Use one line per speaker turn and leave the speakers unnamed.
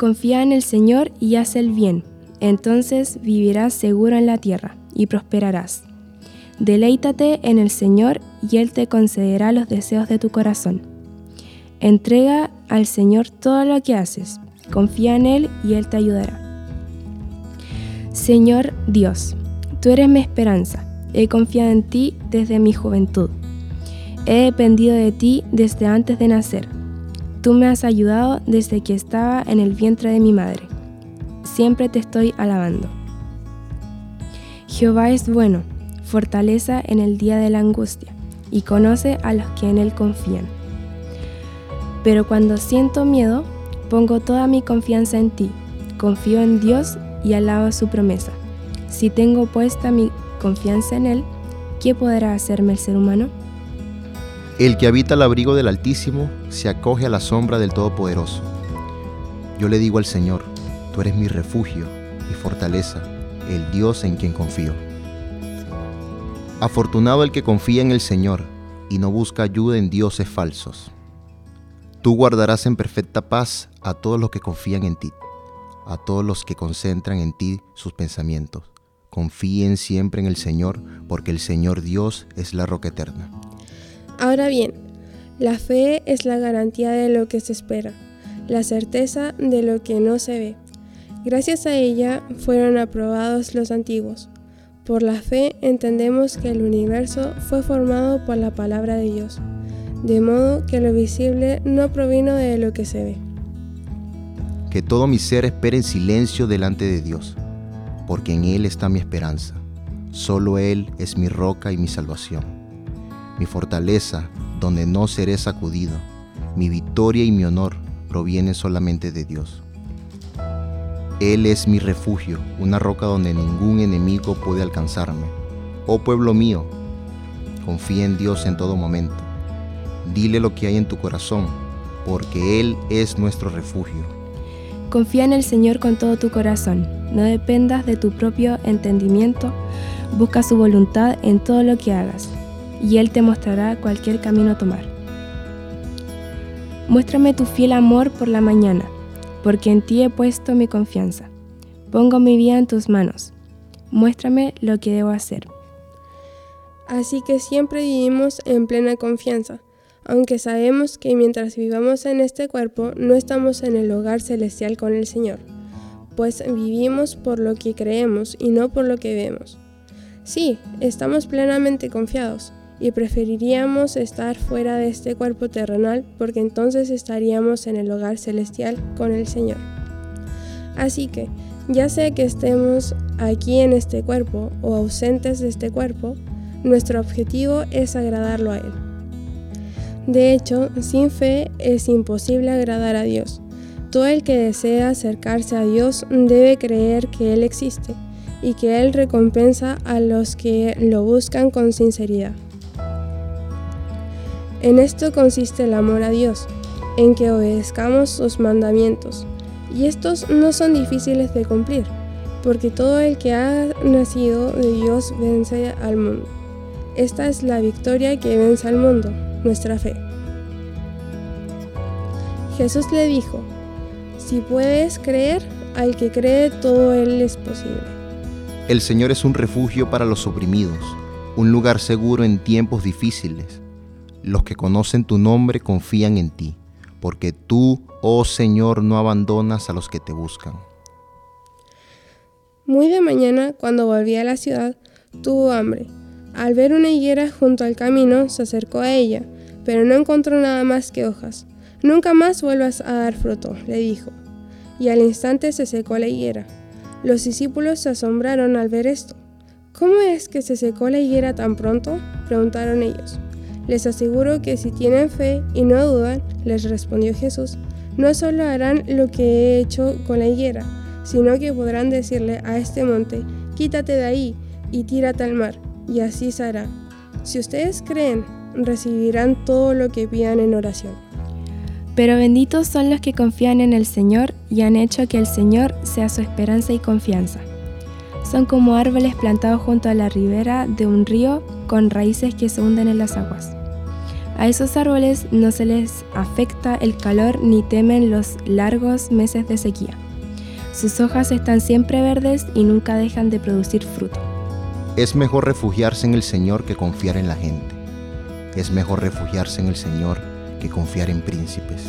Confía en el Señor y haz el bien, entonces vivirás seguro en la tierra y prosperarás. Deleítate en el Señor y Él te concederá los deseos de tu corazón. Entrega al Señor todo lo que haces, confía en Él y Él te ayudará. Señor Dios, tú eres mi esperanza, he confiado en ti desde mi juventud. He dependido de ti desde antes de nacer. Tú me has ayudado desde que estaba en el vientre de mi madre. Siempre te estoy alabando. Jehová es bueno, fortaleza en el día de la angustia, y conoce a los que en él confían. Pero cuando siento miedo, pongo toda mi confianza en ti, confío en Dios y alabo su promesa. Si tengo puesta mi confianza en Él, ¿qué podrá hacerme el ser humano?
El que habita al abrigo del Altísimo se acoge a la sombra del Todopoderoso. Yo le digo al Señor, tú eres mi refugio, mi fortaleza, el Dios en quien confío. Afortunado el que confía en el Señor y no busca ayuda en dioses falsos. Tú guardarás en perfecta paz a todos los que confían en ti, a todos los que concentran en ti sus pensamientos. Confíen siempre en el Señor, porque el Señor Dios es la roca eterna.
Ahora bien, la fe es la garantía de lo que se espera, la certeza de lo que no se ve. Gracias a ella fueron aprobados los antiguos. Por la fe entendemos que el universo fue formado por la palabra de Dios, de modo que lo visible no provino de lo que se ve.
Que todo mi ser espere en silencio delante de Dios, porque en Él está mi esperanza. Solo Él es mi roca y mi salvación mi fortaleza, donde no seré sacudido. Mi victoria y mi honor provienen solamente de Dios. Él es mi refugio, una roca donde ningún enemigo puede alcanzarme. Oh pueblo mío, confía en Dios en todo momento. Dile lo que hay en tu corazón, porque Él es nuestro refugio.
Confía en el Señor con todo tu corazón. No dependas de tu propio entendimiento. Busca su voluntad en todo lo que hagas y Él te mostrará cualquier camino a tomar. Muéstrame tu fiel amor por la mañana, porque en ti he puesto mi confianza. Pongo mi vida en tus manos. Muéstrame lo que debo hacer.
Así que siempre vivimos en plena confianza, aunque sabemos que mientras vivamos en este cuerpo no estamos en el hogar celestial con el Señor, pues vivimos por lo que creemos y no por lo que vemos. Sí, estamos plenamente confiados, y preferiríamos estar fuera de este cuerpo terrenal porque entonces estaríamos en el hogar celestial con el Señor. Así que, ya sea que estemos aquí en este cuerpo o ausentes de este cuerpo, nuestro objetivo es agradarlo a Él. De hecho, sin fe es imposible agradar a Dios. Todo el que desea acercarse a Dios debe creer que Él existe y que Él recompensa a los que lo buscan con sinceridad. En esto consiste el amor a Dios, en que obedezcamos sus mandamientos. Y estos no son difíciles de cumplir, porque todo el que ha nacido de Dios vence al mundo. Esta es la victoria que vence al mundo, nuestra fe. Jesús le dijo, si puedes creer, al que cree todo él es posible.
El Señor es un refugio para los oprimidos, un lugar seguro en tiempos difíciles los que conocen tu nombre confían en ti, porque tú, oh Señor, no abandonas a los que te buscan.
Muy de mañana, cuando volví a la ciudad, tuvo hambre. Al ver una higuera junto al camino, se acercó a ella, pero no encontró nada más que hojas. Nunca más vuelvas a dar fruto, le dijo. Y al instante se secó la higuera. Los discípulos se asombraron al ver esto. ¿Cómo es que se secó la higuera tan pronto? preguntaron ellos. Les aseguro que si tienen fe y no dudan, les respondió Jesús, no solo harán lo que he hecho con la higuera, sino que podrán decirle a este monte, quítate de ahí y tírate al mar, y así se hará. Si ustedes creen, recibirán todo lo que pidan en oración.
Pero benditos son los que confían en el Señor y han hecho que el Señor sea su esperanza y confianza. Son como árboles plantados junto a la ribera de un río con raíces que se hunden en las aguas A esos árboles no se les afecta el calor ni temen los largos meses de sequía. Sus hojas están siempre verdes y nunca dejan de producir fruto.
Es mejor refugiarse en el Señor que confiar en la gente. Es mejor refugiarse en el Señor que confiar en príncipes.